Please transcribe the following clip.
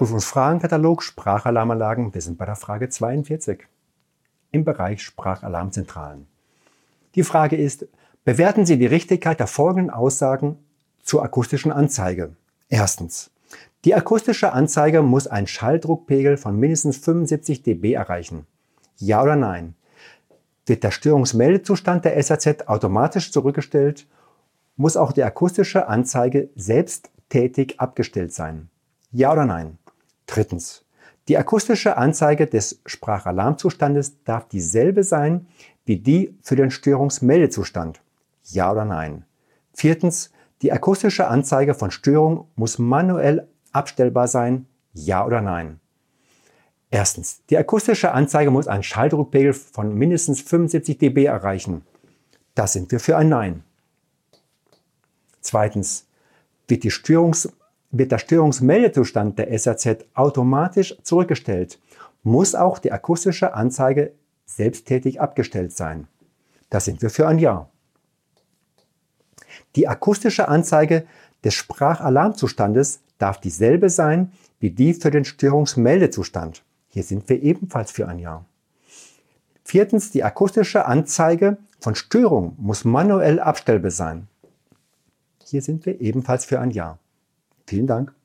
Prüfungsfragenkatalog Sprachalarmanlagen. Wir sind bei der Frage 42 im Bereich Sprachalarmzentralen. Die Frage ist, bewerten Sie die Richtigkeit der folgenden Aussagen zur akustischen Anzeige. Erstens. Die akustische Anzeige muss einen Schalldruckpegel von mindestens 75 dB erreichen. Ja oder nein? Wird der Störungsmeldezustand der SAZ automatisch zurückgestellt, muss auch die akustische Anzeige selbsttätig abgestellt sein. Ja oder nein? Drittens. Die akustische Anzeige des Sprachalarmzustandes darf dieselbe sein wie die für den Störungsmeldezustand. Ja oder nein? Viertens. Die akustische Anzeige von Störung muss manuell abstellbar sein. Ja oder nein? Erstens. Die akustische Anzeige muss einen Schalldruckpegel von mindestens 75 dB erreichen. Das sind wir für ein Nein. Zweitens. Wird die Störungs wird der Störungsmeldezustand der SAZ automatisch zurückgestellt, muss auch die akustische Anzeige selbsttätig abgestellt sein. Da sind wir für ein Ja. Die akustische Anzeige des Sprachalarmzustandes darf dieselbe sein wie die für den Störungsmeldezustand. Hier sind wir ebenfalls für ein Ja. Viertens, die akustische Anzeige von Störung muss manuell abstellbar sein. Hier sind wir ebenfalls für ein Ja. Vielen Dank.